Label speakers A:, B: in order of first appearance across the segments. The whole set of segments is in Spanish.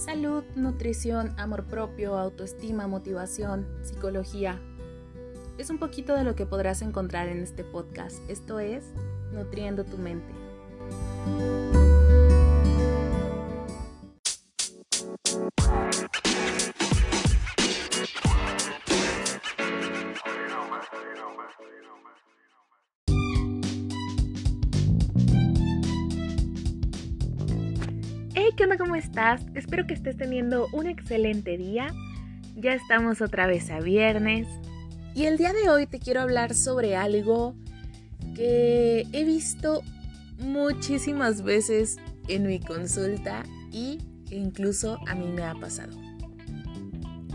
A: Salud, nutrición, amor propio, autoestima, motivación, psicología. Es un poquito de lo que podrás encontrar en este podcast. Esto es Nutriendo tu mente. ¿Qué? ¿Cómo estás? Espero que estés teniendo un excelente día. Ya estamos otra vez a viernes. Y el día de hoy te quiero hablar sobre algo que he visto muchísimas veces en mi consulta y que incluso a mí me ha pasado.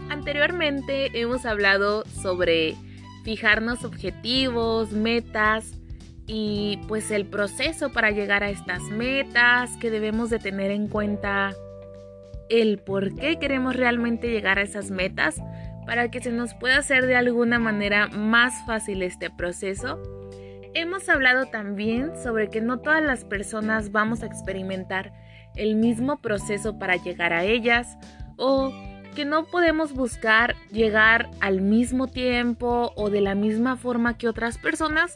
A: Anteriormente hemos hablado sobre fijarnos objetivos, metas, y pues el proceso para llegar a estas metas, que debemos de tener en cuenta el por qué queremos realmente llegar a esas metas para que se nos pueda hacer de alguna manera más fácil este proceso. Hemos hablado también sobre que no todas las personas vamos a experimentar el mismo proceso para llegar a ellas o que no podemos buscar llegar al mismo tiempo o de la misma forma que otras personas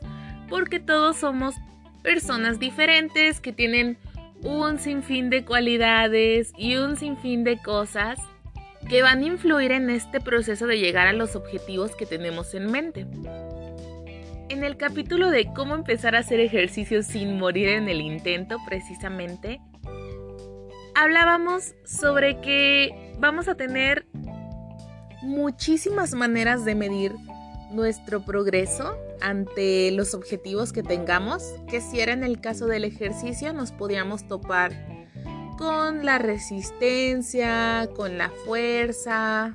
A: porque todos somos personas diferentes que tienen un sinfín de cualidades y un sinfín de cosas que van a influir en este proceso de llegar a los objetivos que tenemos en mente. En el capítulo de cómo empezar a hacer ejercicio sin morir en el intento, precisamente, hablábamos sobre que vamos a tener muchísimas maneras de medir nuestro progreso ante los objetivos que tengamos, que si era en el caso del ejercicio nos podíamos topar con la resistencia, con la fuerza,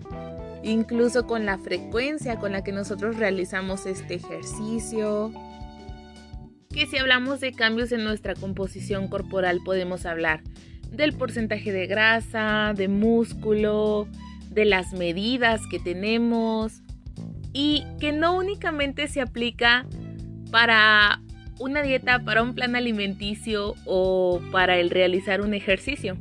A: incluso con la frecuencia con la que nosotros realizamos este ejercicio. Que si hablamos de cambios en nuestra composición corporal podemos hablar del porcentaje de grasa, de músculo, de las medidas que tenemos, y que no únicamente se aplica para una dieta, para un plan alimenticio o para el realizar un ejercicio.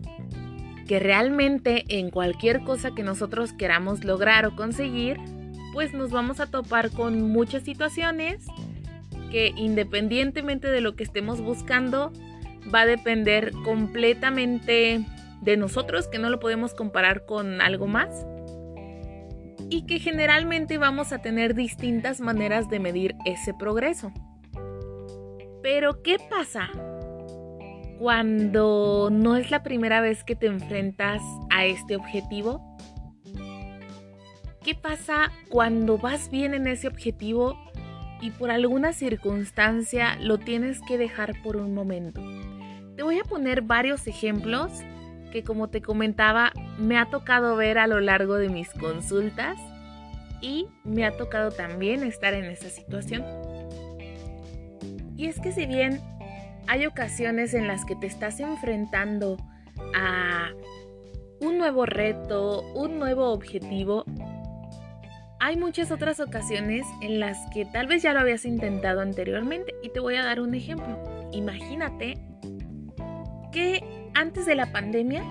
A: Que realmente en cualquier cosa que nosotros queramos lograr o conseguir, pues nos vamos a topar con muchas situaciones que independientemente de lo que estemos buscando, va a depender completamente de nosotros, que no lo podemos comparar con algo más y que generalmente vamos a tener distintas maneras de medir ese progreso. Pero ¿qué pasa cuando no es la primera vez que te enfrentas a este objetivo? ¿Qué pasa cuando vas bien en ese objetivo y por alguna circunstancia lo tienes que dejar por un momento? Te voy a poner varios ejemplos que como te comentaba me ha tocado ver a lo largo de mis consultas y me ha tocado también estar en esa situación. Y es que si bien hay ocasiones en las que te estás enfrentando a un nuevo reto, un nuevo objetivo, hay muchas otras ocasiones en las que tal vez ya lo habías intentado anteriormente y te voy a dar un ejemplo. Imagínate que antes de la pandemia,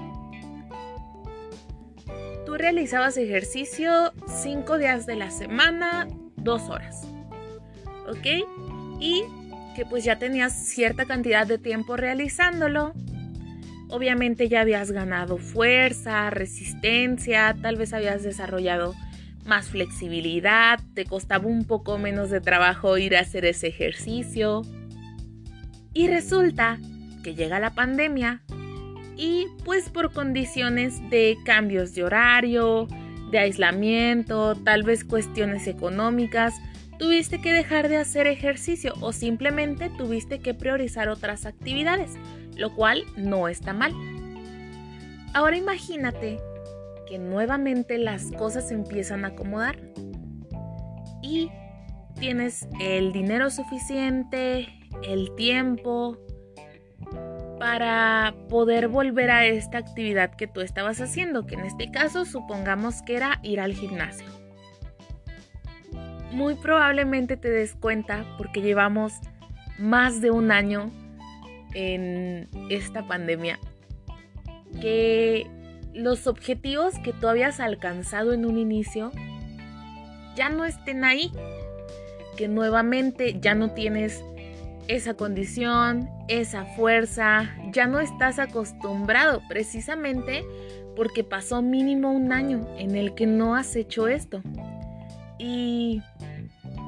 A: tú realizabas ejercicio cinco días de la semana, dos horas. ¿Ok? Y que pues ya tenías cierta cantidad de tiempo realizándolo. Obviamente ya habías ganado fuerza, resistencia, tal vez habías desarrollado más flexibilidad, te costaba un poco menos de trabajo ir a hacer ese ejercicio. Y resulta que llega la pandemia y pues por condiciones de cambios de horario, de aislamiento, tal vez cuestiones económicas, tuviste que dejar de hacer ejercicio o simplemente tuviste que priorizar otras actividades, lo cual no está mal. Ahora imagínate que nuevamente las cosas se empiezan a acomodar y tienes el dinero suficiente, el tiempo, para poder volver a esta actividad que tú estabas haciendo, que en este caso supongamos que era ir al gimnasio. Muy probablemente te des cuenta porque llevamos más de un año en esta pandemia que los objetivos que tú habías alcanzado en un inicio ya no estén ahí, que nuevamente ya no tienes esa condición, esa fuerza, ya no estás acostumbrado precisamente porque pasó mínimo un año en el que no has hecho esto. Y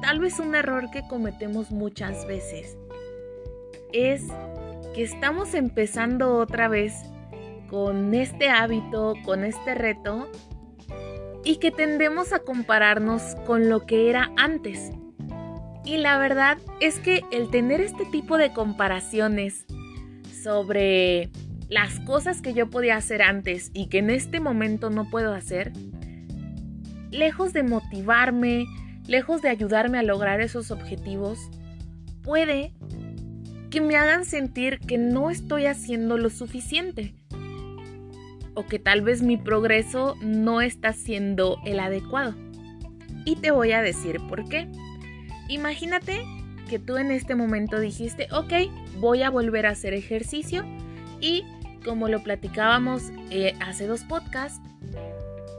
A: tal vez un error que cometemos muchas veces es que estamos empezando otra vez con este hábito, con este reto y que tendemos a compararnos con lo que era antes. Y la verdad es que el tener este tipo de comparaciones sobre las cosas que yo podía hacer antes y que en este momento no puedo hacer, lejos de motivarme, lejos de ayudarme a lograr esos objetivos, puede que me hagan sentir que no estoy haciendo lo suficiente o que tal vez mi progreso no está siendo el adecuado. Y te voy a decir por qué. Imagínate que tú en este momento dijiste, ok, voy a volver a hacer ejercicio y como lo platicábamos eh, hace dos podcasts,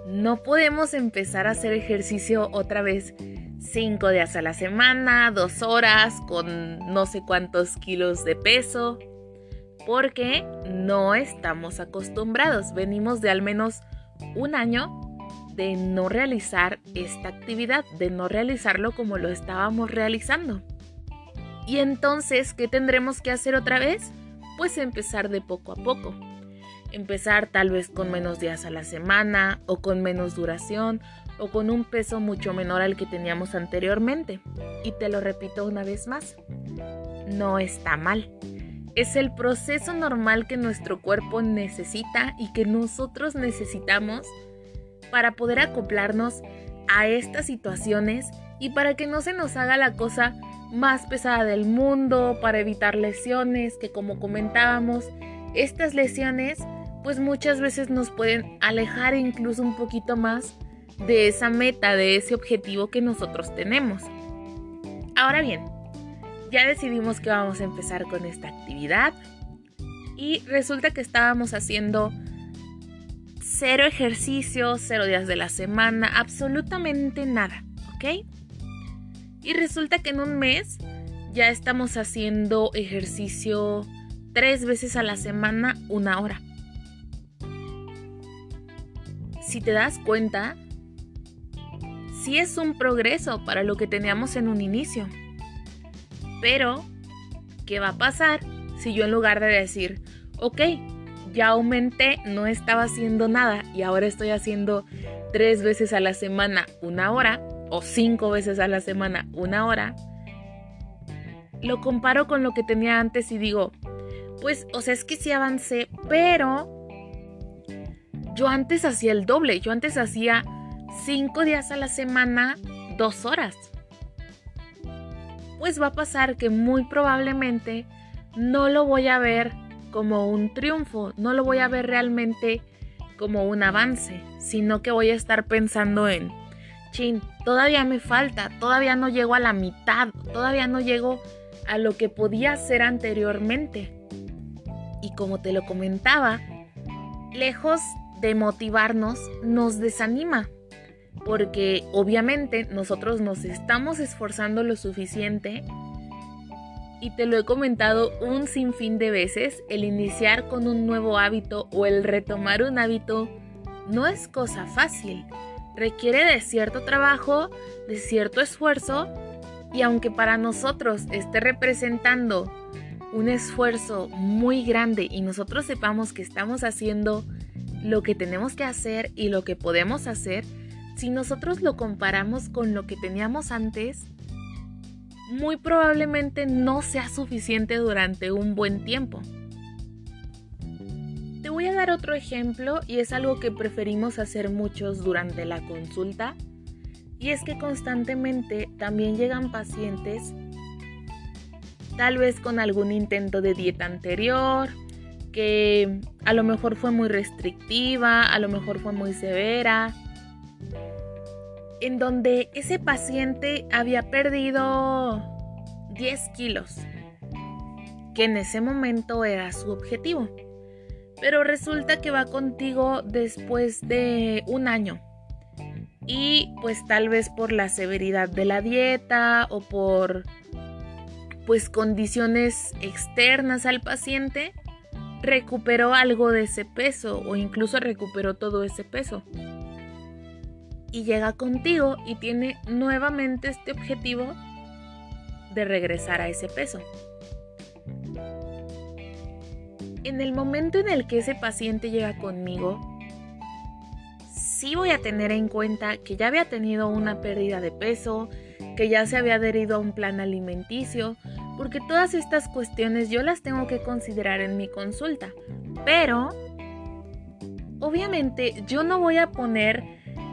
A: no podemos empezar a hacer ejercicio otra vez cinco días a la semana, dos horas, con no sé cuántos kilos de peso, porque no estamos acostumbrados. Venimos de al menos un año de no realizar esta actividad, de no realizarlo como lo estábamos realizando. Y entonces, ¿qué tendremos que hacer otra vez? Pues empezar de poco a poco. Empezar tal vez con menos días a la semana o con menos duración o con un peso mucho menor al que teníamos anteriormente. Y te lo repito una vez más, no está mal. Es el proceso normal que nuestro cuerpo necesita y que nosotros necesitamos para poder acoplarnos a estas situaciones y para que no se nos haga la cosa más pesada del mundo, para evitar lesiones, que como comentábamos, estas lesiones pues muchas veces nos pueden alejar incluso un poquito más de esa meta, de ese objetivo que nosotros tenemos. Ahora bien, ya decidimos que vamos a empezar con esta actividad y resulta que estábamos haciendo cero ejercicio, cero días de la semana, absolutamente nada, ¿ok? Y resulta que en un mes ya estamos haciendo ejercicio tres veces a la semana, una hora. Si te das cuenta, sí es un progreso para lo que teníamos en un inicio. Pero, ¿qué va a pasar si yo en lugar de decir, ok, ya aumenté, no estaba haciendo nada y ahora estoy haciendo tres veces a la semana una hora o cinco veces a la semana una hora, lo comparo con lo que tenía antes y digo, pues, o sea, es que sí avancé, pero yo antes hacía el doble, yo antes hacía cinco días a la semana, dos horas. Pues va a pasar que muy probablemente no lo voy a ver como un triunfo, no lo voy a ver realmente como un avance, sino que voy a estar pensando en, chin, todavía me falta, todavía no llego a la mitad, todavía no llego a lo que podía hacer anteriormente. Y como te lo comentaba, lejos de motivarnos, nos desanima, porque obviamente nosotros nos estamos esforzando lo suficiente y te lo he comentado un sinfín de veces, el iniciar con un nuevo hábito o el retomar un hábito no es cosa fácil. Requiere de cierto trabajo, de cierto esfuerzo y aunque para nosotros esté representando un esfuerzo muy grande y nosotros sepamos que estamos haciendo lo que tenemos que hacer y lo que podemos hacer, si nosotros lo comparamos con lo que teníamos antes, muy probablemente no sea suficiente durante un buen tiempo. Te voy a dar otro ejemplo y es algo que preferimos hacer muchos durante la consulta y es que constantemente también llegan pacientes tal vez con algún intento de dieta anterior, que a lo mejor fue muy restrictiva, a lo mejor fue muy severa, en donde ese paciente había perdido 10 kilos, que en ese momento era su objetivo. pero resulta que va contigo después de un año. Y pues tal vez por la severidad de la dieta o por pues condiciones externas al paciente, recuperó algo de ese peso o incluso recuperó todo ese peso. Y llega contigo y tiene nuevamente este objetivo de regresar a ese peso. En el momento en el que ese paciente llega conmigo, sí voy a tener en cuenta que ya había tenido una pérdida de peso, que ya se había adherido a un plan alimenticio, porque todas estas cuestiones yo las tengo que considerar en mi consulta. Pero, obviamente, yo no voy a poner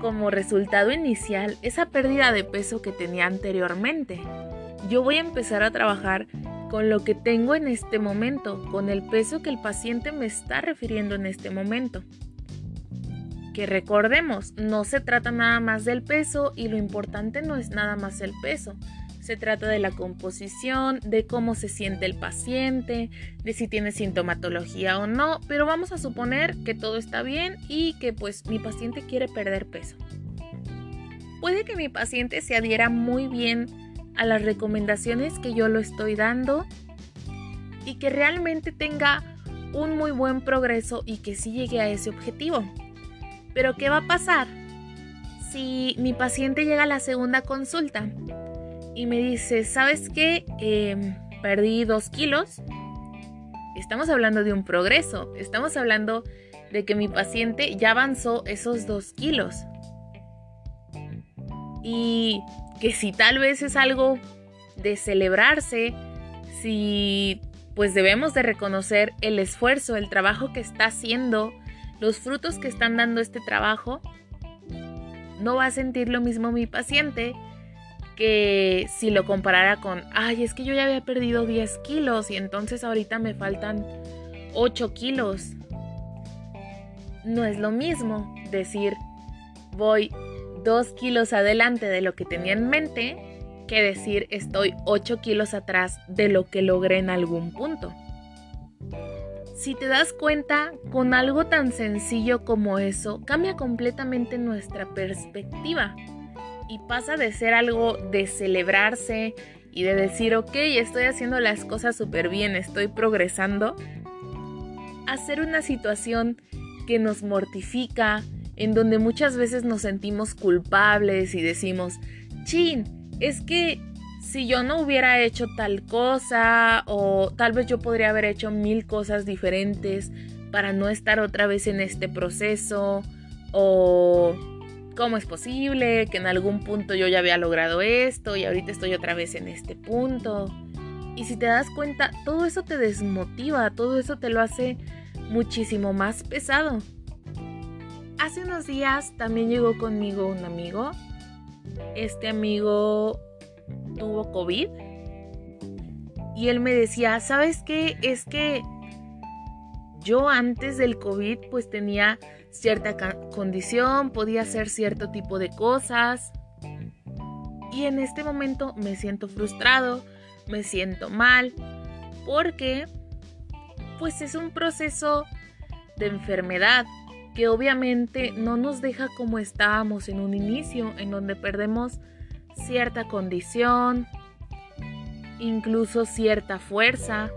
A: como resultado inicial esa pérdida de peso que tenía anteriormente. Yo voy a empezar a trabajar con lo que tengo en este momento, con el peso que el paciente me está refiriendo en este momento. Que recordemos, no se trata nada más del peso y lo importante no es nada más el peso, se trata de la composición, de cómo se siente el paciente, de si tiene sintomatología o no, pero vamos a suponer que todo está bien y que pues mi paciente quiere perder peso. Puede que mi paciente se adhiera muy bien a las recomendaciones que yo lo estoy dando y que realmente tenga un muy buen progreso y que sí llegue a ese objetivo. Pero ¿qué va a pasar si mi paciente llega a la segunda consulta? Y me dice, ¿sabes qué? Em, perdí dos kilos. Estamos hablando de un progreso, estamos hablando de que mi paciente ya avanzó esos dos kilos. Y que si tal vez es algo de celebrarse, si pues debemos de reconocer el esfuerzo, el trabajo que está haciendo, los frutos que están dando este trabajo, no va a sentir lo mismo mi paciente que si lo comparara con, ay, es que yo ya había perdido 10 kilos y entonces ahorita me faltan 8 kilos. No es lo mismo decir, voy 2 kilos adelante de lo que tenía en mente que decir estoy 8 kilos atrás de lo que logré en algún punto. Si te das cuenta, con algo tan sencillo como eso, cambia completamente nuestra perspectiva y pasa de ser algo de celebrarse y de decir, ok, estoy haciendo las cosas súper bien, estoy progresando, a ser una situación que nos mortifica, en donde muchas veces nos sentimos culpables y decimos, chin, es que si yo no hubiera hecho tal cosa o tal vez yo podría haber hecho mil cosas diferentes para no estar otra vez en este proceso o ¿Cómo es posible que en algún punto yo ya había logrado esto y ahorita estoy otra vez en este punto? Y si te das cuenta, todo eso te desmotiva, todo eso te lo hace muchísimo más pesado. Hace unos días también llegó conmigo un amigo. Este amigo tuvo COVID. Y él me decía, ¿sabes qué? Es que yo antes del COVID pues tenía cierta condición, podía hacer cierto tipo de cosas. Y en este momento me siento frustrado, me siento mal, porque pues es un proceso de enfermedad que obviamente no nos deja como estábamos en un inicio, en donde perdemos cierta condición, incluso cierta fuerza,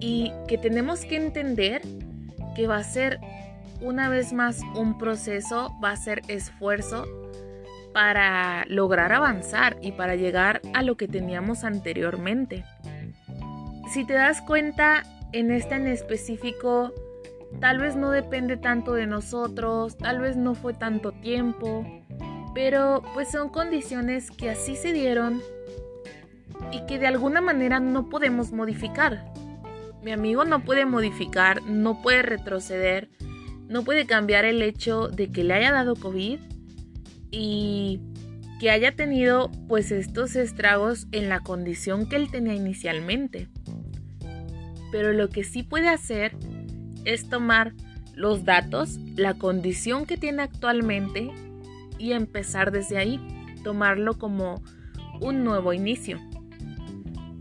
A: y que tenemos que entender que va a ser una vez más un proceso, va a ser esfuerzo para lograr avanzar y para llegar a lo que teníamos anteriormente. Si te das cuenta, en este en específico, tal vez no depende tanto de nosotros, tal vez no fue tanto tiempo, pero pues son condiciones que así se dieron y que de alguna manera no podemos modificar. Mi amigo no puede modificar, no puede retroceder, no puede cambiar el hecho de que le haya dado COVID y que haya tenido pues estos estragos en la condición que él tenía inicialmente. Pero lo que sí puede hacer es tomar los datos, la condición que tiene actualmente y empezar desde ahí, tomarlo como un nuevo inicio.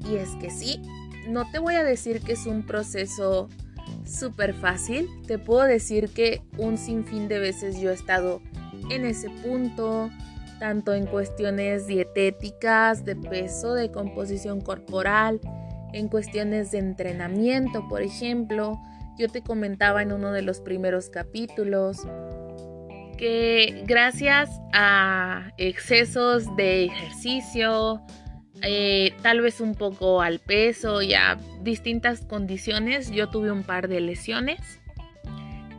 A: Y es que sí, no te voy a decir que es un proceso súper fácil. Te puedo decir que un sinfín de veces yo he estado en ese punto, tanto en cuestiones dietéticas, de peso, de composición corporal, en cuestiones de entrenamiento, por ejemplo. Yo te comentaba en uno de los primeros capítulos que gracias a excesos de ejercicio, eh, tal vez un poco al peso y a distintas condiciones, yo tuve un par de lesiones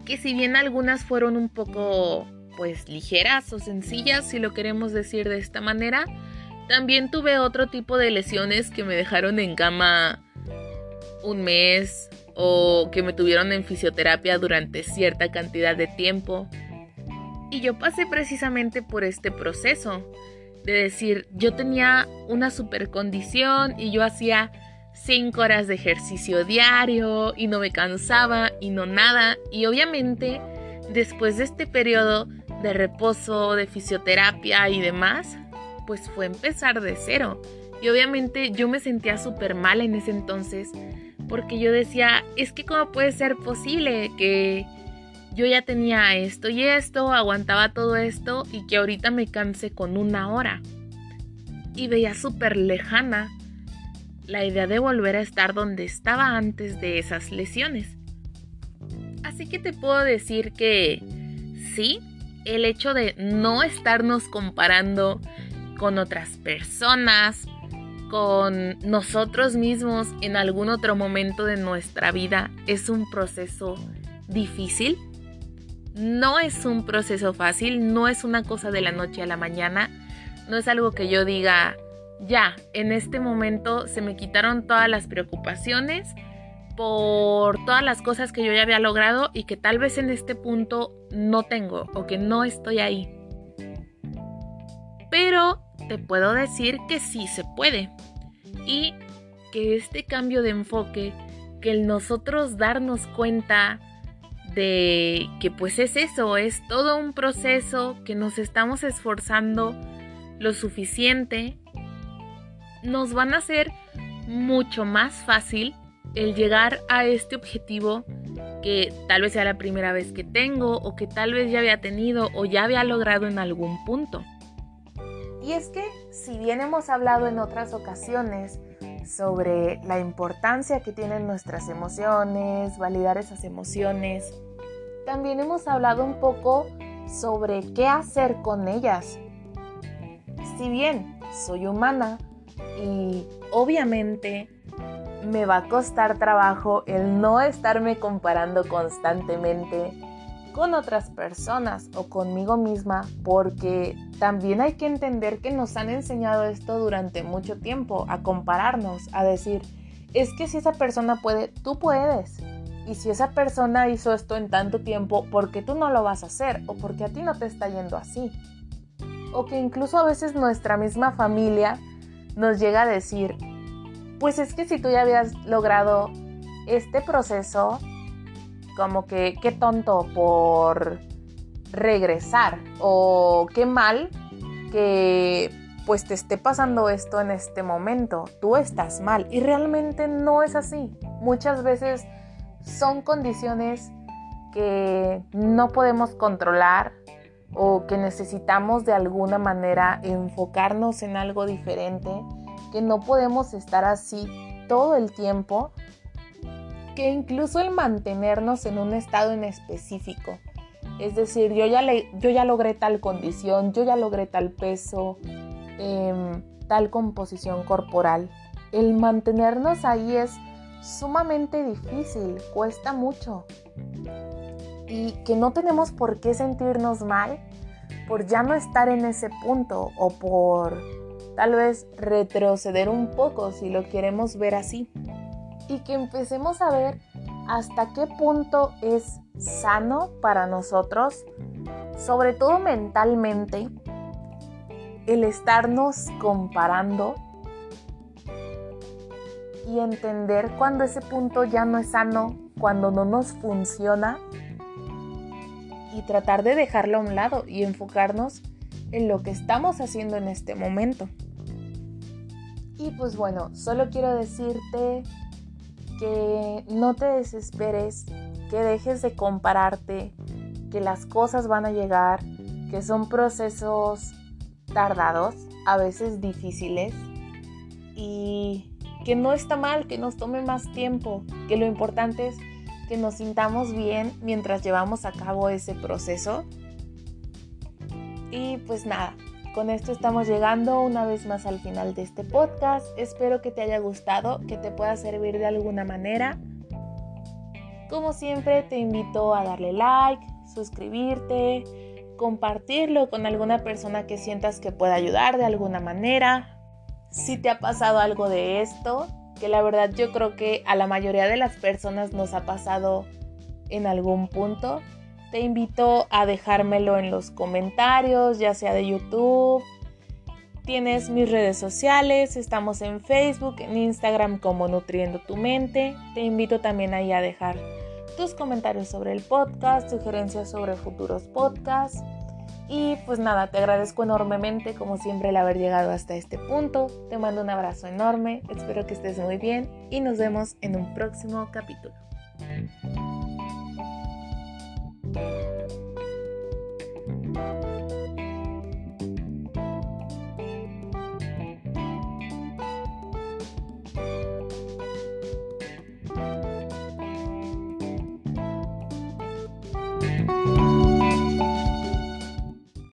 A: que si bien algunas fueron un poco pues ligeras o sencillas, si lo queremos decir de esta manera, también tuve otro tipo de lesiones que me dejaron en cama un mes o que me tuvieron en fisioterapia durante cierta cantidad de tiempo. Y yo pasé precisamente por este proceso de decir, yo tenía una super condición y yo hacía 5 horas de ejercicio diario y no me cansaba y no nada. Y obviamente después de este periodo de reposo, de fisioterapia y demás, pues fue empezar de cero. Y obviamente yo me sentía súper mal en ese entonces porque yo decía, es que cómo puede ser posible que yo ya tenía esto y esto, aguantaba todo esto y que ahorita me canse con una hora. Y veía súper lejana la idea de volver a estar donde estaba antes de esas lesiones. Así que te puedo decir que sí, el hecho de no estarnos comparando con otras personas, con nosotros mismos en algún otro momento de nuestra vida es un proceso difícil no es un proceso fácil, no es una cosa de la noche a la mañana, no es algo que yo diga, ya, en este momento se me quitaron todas las preocupaciones por todas las cosas que yo ya había logrado y que tal vez en este punto no tengo o que no estoy ahí. Pero te puedo decir que sí se puede y que este cambio de enfoque, que el nosotros darnos cuenta de que pues es eso, es todo un proceso que nos estamos esforzando lo suficiente, nos van a hacer mucho más fácil el llegar a este objetivo que tal vez sea la primera vez que tengo o que tal vez ya había tenido o ya había logrado en algún punto.
B: Y es que si bien hemos hablado en otras ocasiones sobre la importancia que tienen nuestras emociones, validar esas emociones. También hemos hablado un poco sobre qué hacer con ellas. Si bien soy humana y obviamente me va a costar trabajo el no estarme comparando constantemente con otras personas o conmigo misma porque también hay que entender que nos han enseñado esto durante mucho tiempo, a compararnos, a decir, es que si esa persona puede, tú puedes. Y si esa persona hizo esto en tanto tiempo, ¿por qué tú no lo vas a hacer? ¿O por qué a ti no te está yendo así? O que incluso a veces nuestra misma familia nos llega a decir, pues es que si tú ya habías logrado este proceso, como que qué tonto por regresar o qué mal que pues te esté pasando esto en este momento, tú estás mal y realmente no es así. Muchas veces son condiciones que no podemos controlar o que necesitamos de alguna manera enfocarnos en algo diferente, que no podemos estar así todo el tiempo que incluso el mantenernos en un estado en específico. Es decir, yo ya, logré tal condición, yo ya logré tal peso, em, tal composición corporal. El mantenernos ahí es sumamente difícil, cuesta mucho. Y que no tenemos por qué sentirnos mal por ya no estar en ese punto o por tal vez retroceder un poco si lo queremos ver así y que empecemos a ver hasta qué punto es sano para nosotros, sobre todo mentalmente, el estarnos comparando y entender cuando ese punto ya no es sano, cuando no nos funciona y tratar de dejarlo a un lado y enfocarnos en lo que estamos haciendo en este momento. Y pues bueno, solo quiero decirte que no te desesperes que dejes de compararte, que las cosas van a llegar, que son procesos tardados, a veces difíciles y que no está mal que nos tome más tiempo, que lo importante es que nos sintamos bien mientras llevamos a cabo ese proceso. Y pues nada, con esto estamos llegando una vez más al final de este podcast. Espero que te haya gustado, que te pueda servir de alguna manera. Como siempre, te invito a darle like, suscribirte, compartirlo con alguna persona que sientas que pueda ayudar de alguna manera. Si te ha pasado algo de esto, que la verdad yo creo que a la mayoría de las personas nos ha pasado en algún punto, te invito a dejármelo en los comentarios, ya sea de YouTube. Tienes mis redes sociales, estamos en Facebook, en Instagram como Nutriendo tu Mente. Te invito también a dejar tus comentarios sobre el podcast, sugerencias sobre futuros podcasts. Y pues nada, te agradezco enormemente como siempre el haber llegado hasta este punto. Te mando un abrazo enorme, espero que estés muy bien y nos vemos en un próximo capítulo. Bye.